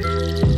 you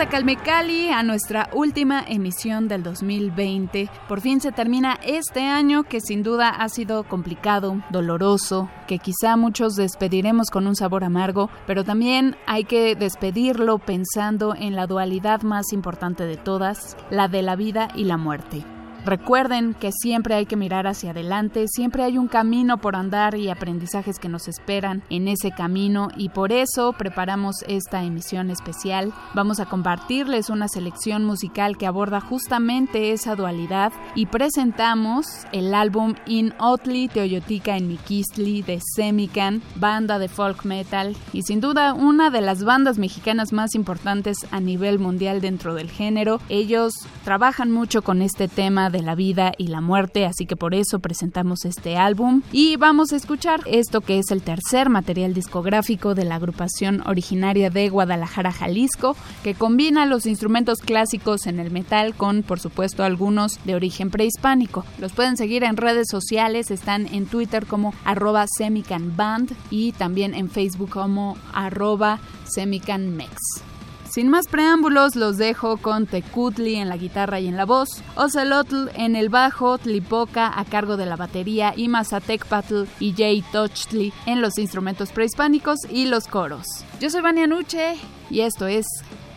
a Calme Cali, a nuestra última emisión del 2020. Por fin se termina este año que sin duda ha sido complicado, doloroso, que quizá muchos despediremos con un sabor amargo, pero también hay que despedirlo pensando en la dualidad más importante de todas, la de la vida y la muerte. Recuerden que siempre hay que mirar hacia adelante, siempre hay un camino por andar y aprendizajes que nos esperan en ese camino y por eso preparamos esta emisión especial. Vamos a compartirles una selección musical que aborda justamente esa dualidad y presentamos el álbum In Otli Teoyotica en Mikistli de Semican, banda de folk metal y sin duda una de las bandas mexicanas más importantes a nivel mundial dentro del género. Ellos trabajan mucho con este tema de la vida y la muerte, así que por eso presentamos este álbum y vamos a escuchar esto que es el tercer material discográfico de la agrupación originaria de Guadalajara, Jalisco, que combina los instrumentos clásicos en el metal con, por supuesto, algunos de origen prehispánico. Los pueden seguir en redes sociales, están en Twitter como arroba semicanband y también en Facebook como arroba semicanmex. Sin más preámbulos, los dejo con Tecutli en la guitarra y en la voz, Ocelotl en el bajo, Tlipoca a cargo de la batería y Mazatecpatl y Jay Tochtli en los instrumentos prehispánicos y los coros. Yo soy Vania Nuche y esto es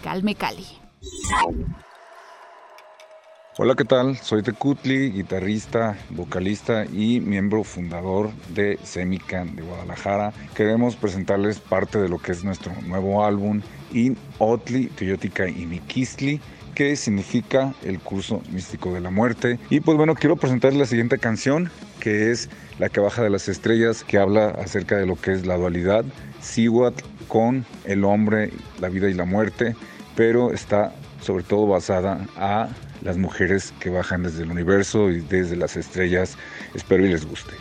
Calme Cali. Hola, ¿qué tal? Soy Tecutli, guitarrista, vocalista y miembro fundador de Semican de Guadalajara. Queremos presentarles parte de lo que es nuestro nuevo álbum, In Otli, Teoyotica y Mikistli, que significa el curso místico de la muerte. Y pues bueno, quiero presentarles la siguiente canción, que es La que baja de las estrellas, que habla acerca de lo que es la dualidad, Siwat con el hombre, la vida y la muerte, pero está sobre todo basada a las mujeres que bajan desde el universo y desde las estrellas. Espero y les guste.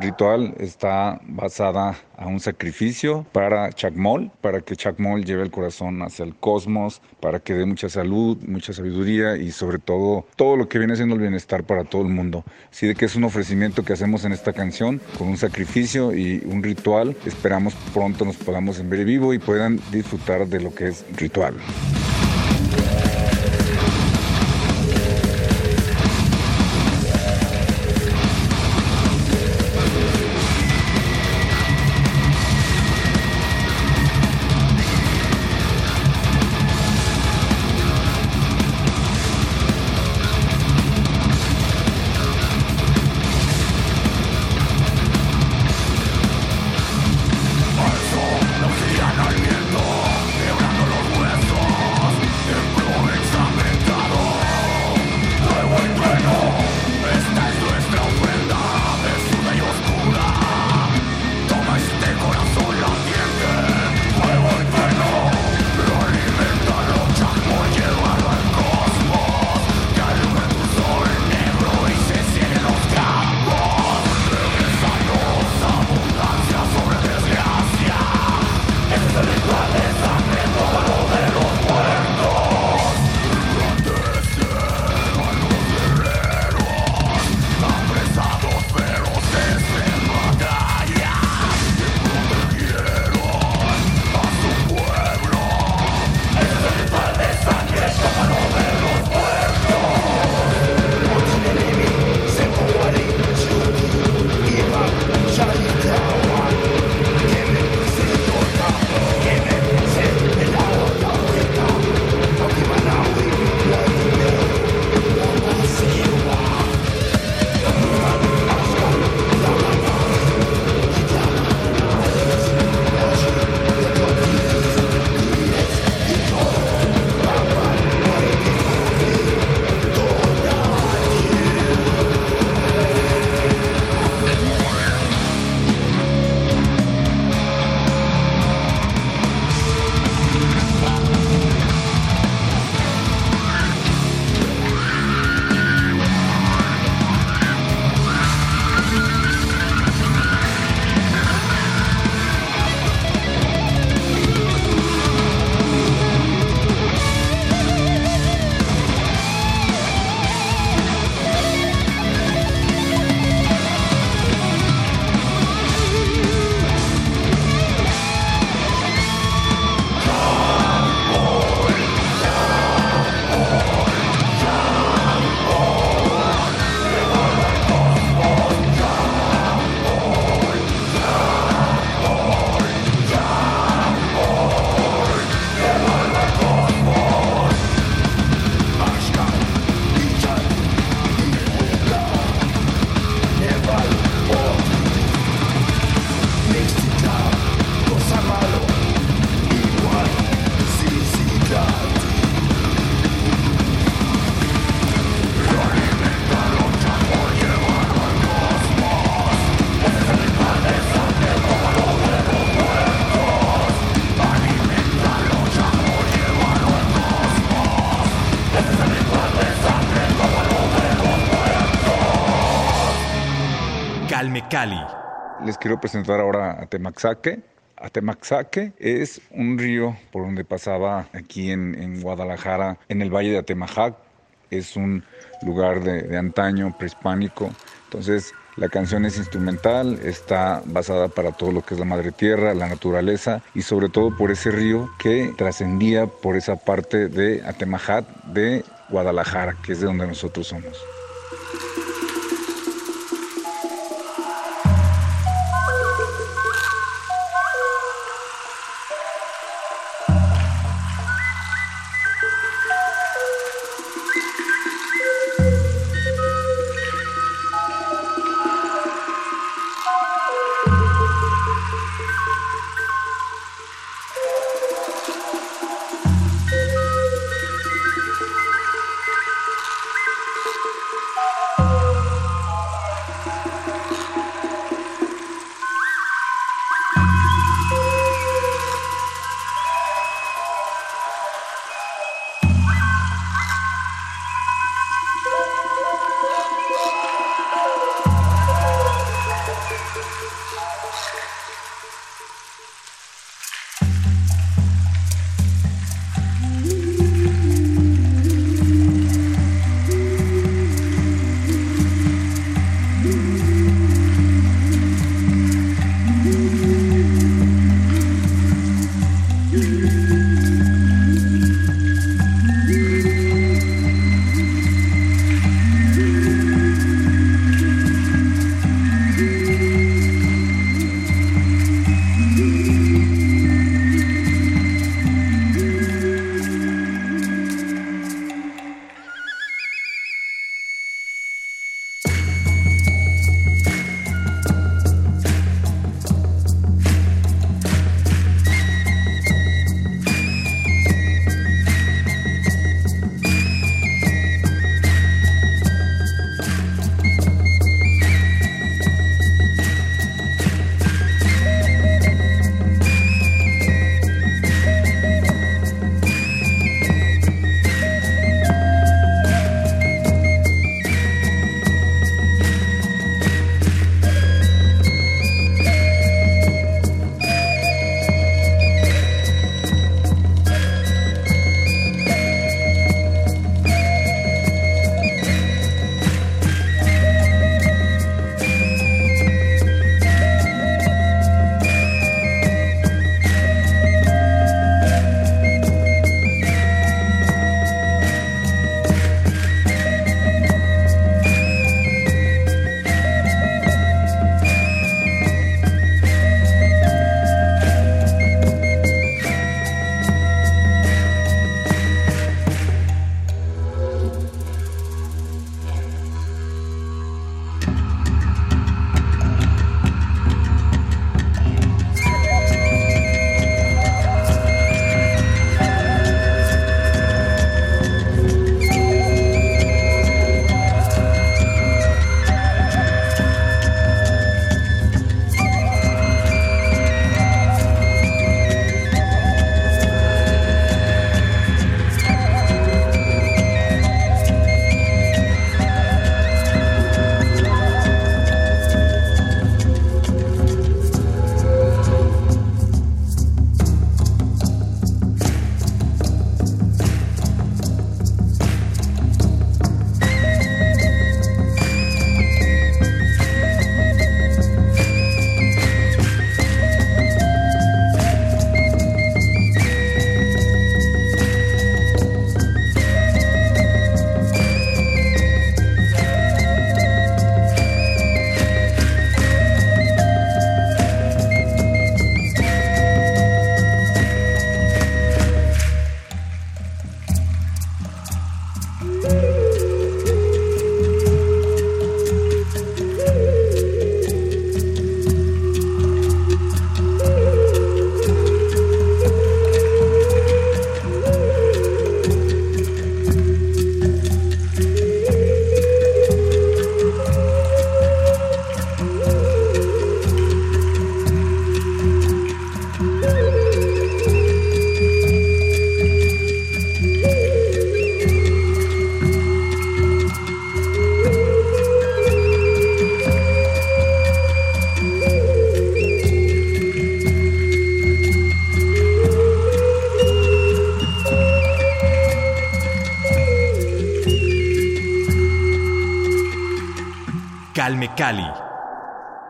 Ritual está basada a un sacrificio para Chacmol, para que Chacmol lleve el corazón hacia el cosmos, para que dé mucha salud, mucha sabiduría y sobre todo todo lo que viene siendo el bienestar para todo el mundo. Así de que es un ofrecimiento que hacemos en esta canción con un sacrificio y un ritual. Esperamos pronto nos podamos ver vivo y puedan disfrutar de lo que es ritual. Les quiero presentar ahora a Temaxaque. Atemaxaque es un río por donde pasaba aquí en, Guadalajara, en el valle de Atemajac. Es un lugar de, antaño, prehispánico. Entonces, la canción es instrumental, está basada para todo lo que es la madre tierra, la naturaleza y sobre todo por ese río que trascendía por esa parte de Atemajac de Guadalajara, que es de donde nosotros somos.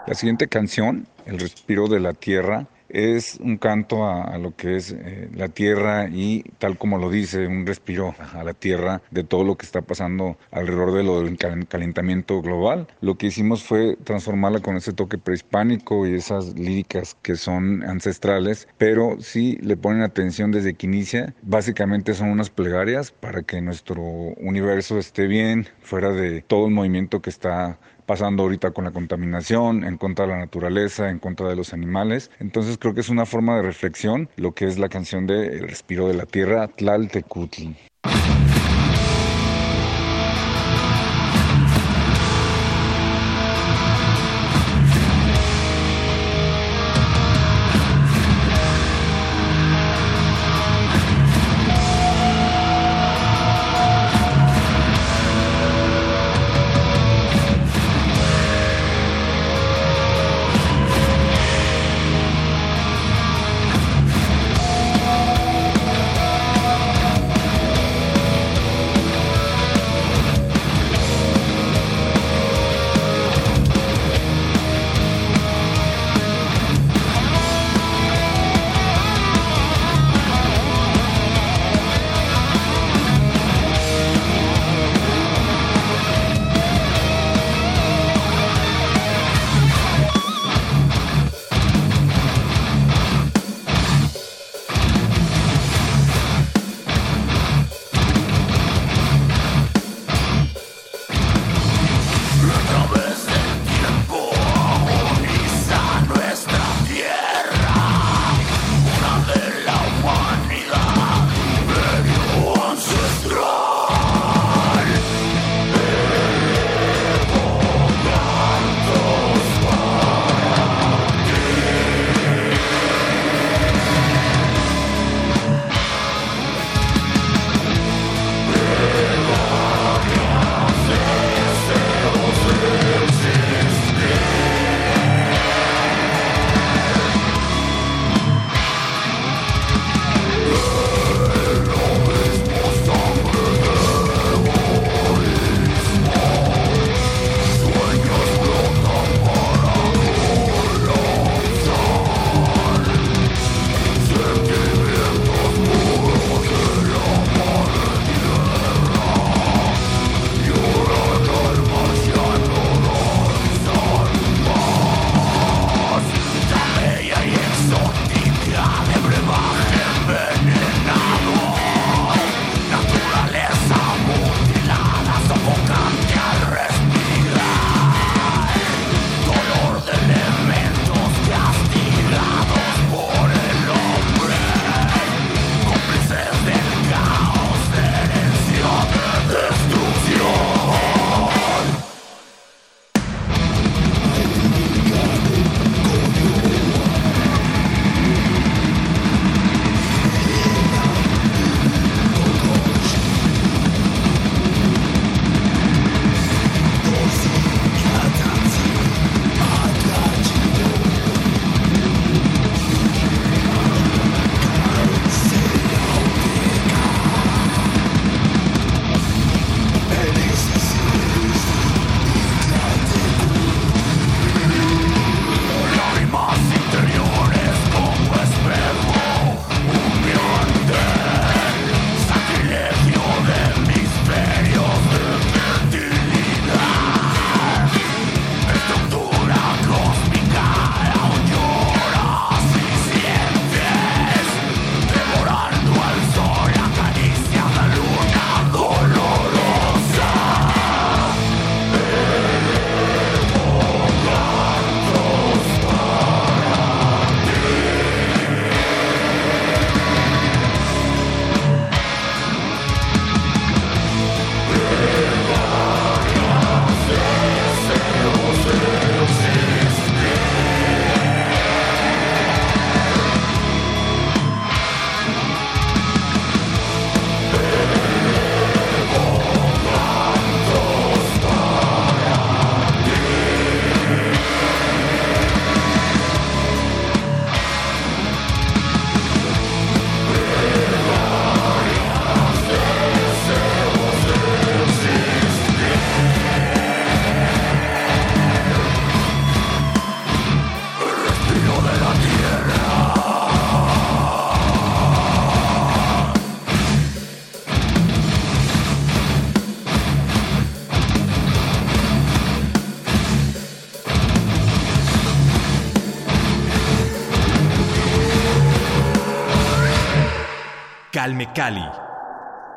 La siguiente canción, El respiro de la tierra, es un canto a, lo que es eh, la tierra y tal como lo dice, un respiro a la tierra de todo lo que está pasando alrededor de lo del calentamiento global. Lo que hicimos fue transformarla con ese toque prehispánico y esas líricas que son ancestrales, pero sí le ponen atención desde que inicia. Básicamente son unas plegarias para que nuestro universo esté bien, fuera de todo el movimiento que está pasando ahorita con la contaminación, en contra de la naturaleza, en contra de los animales. Entonces creo que es una forma de reflexión lo que es la canción de El respiro de la tierra, Tlaltecutli.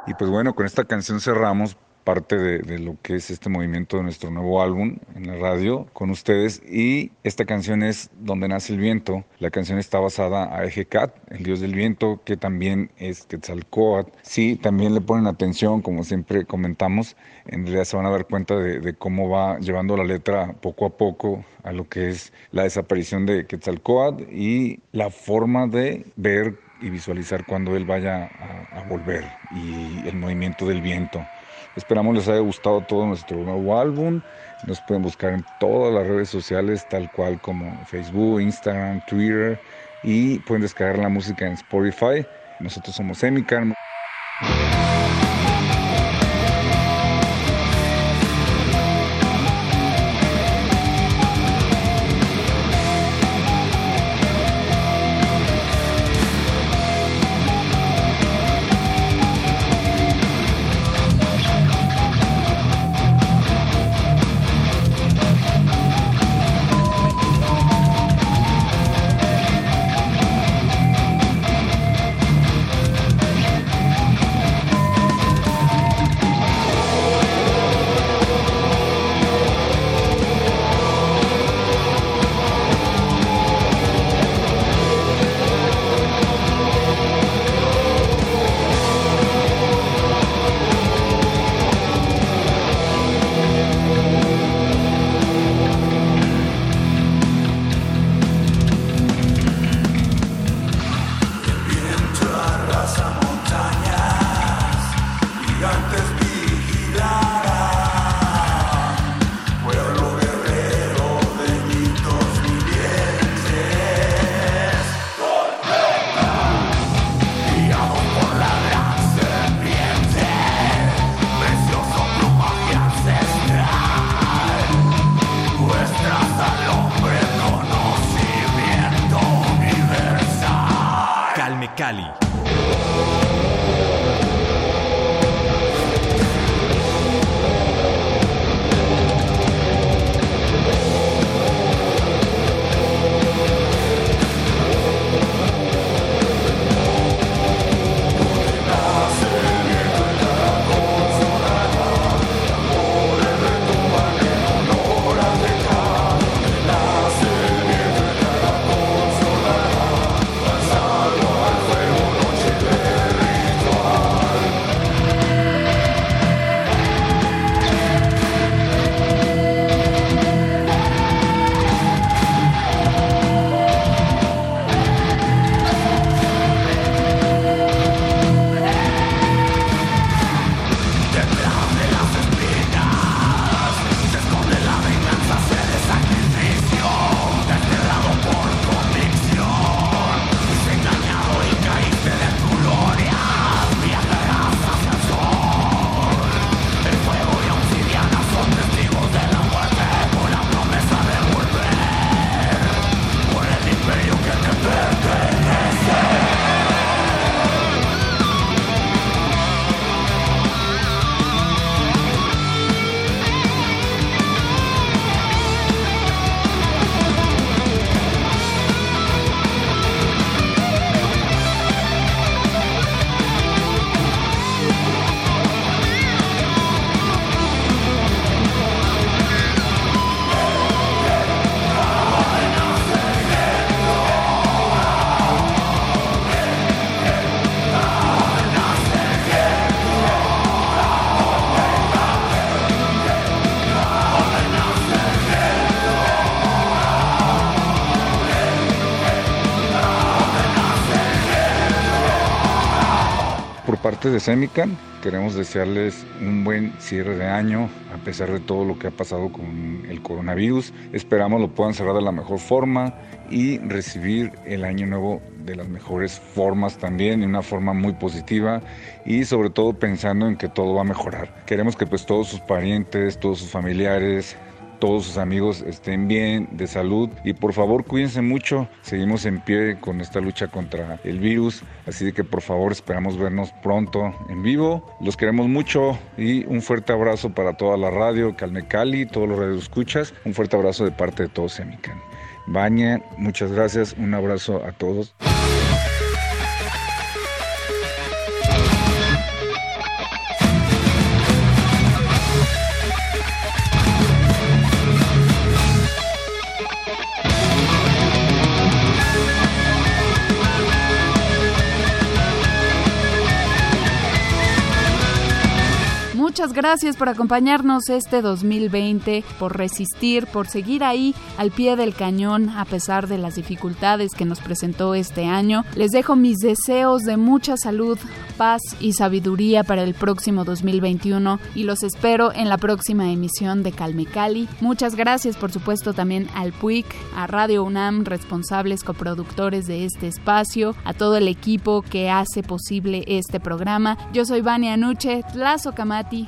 Y pues bueno, con esta canción cerramos parte de, lo que es este movimiento de nuestro nuevo álbum en la radio con ustedes y esta canción es Donde nace el viento. La canción está basada a Ejecat, el dios del viento, que también es Quetzalcoatl. Sí, también le ponen atención, como siempre comentamos, en realidad se van a dar cuenta de, de cómo va llevando la letra poco a poco a lo que es la desaparición de Quetzalcoatl y la forma de ver y visualizar cuando él vaya a, volver y el movimiento del viento. Esperamos les haya gustado todo nuestro nuevo álbum. Nos pueden buscar en todas las redes sociales, tal cual como Facebook, Instagram, Twitter, y pueden descargar la música en Spotify. Nosotros somos Semican. Semican, queremos desearles un buen cierre de año, a pesar de todo lo que ha pasado con el coronavirus. Esperamos lo puedan cerrar de la mejor forma y recibir el año nuevo de las mejores formas también, de una forma muy positiva y sobre todo pensando en que todo va a mejorar. Queremos que pues todos sus parientes, todos sus familiares, todos sus amigos estén bien, de salud y por favor cuídense mucho. Seguimos en pie con esta lucha contra el virus, así que por favor esperamos vernos pronto en vivo. Los queremos mucho y un fuerte abrazo para toda la radio, Calme Cali, todos los radioescuchas. Un fuerte abrazo de parte de todos Semican. Baña, muchas gracias, un abrazo a todos. Gracias por acompañarnos este 2020, por resistir, por seguir ahí al pie del cañón a pesar de las dificultades que nos presentó este año. Les dejo mis deseos de mucha salud, paz y sabiduría para el próximo 2021 y los espero en la próxima emisión de Calme Cali. Muchas gracias por supuesto también al PUIC, a Radio UNAM, responsables coproductores de este espacio, a todo el equipo que hace posible este programa. Yo soy Vania Nuche, Lazo Camati,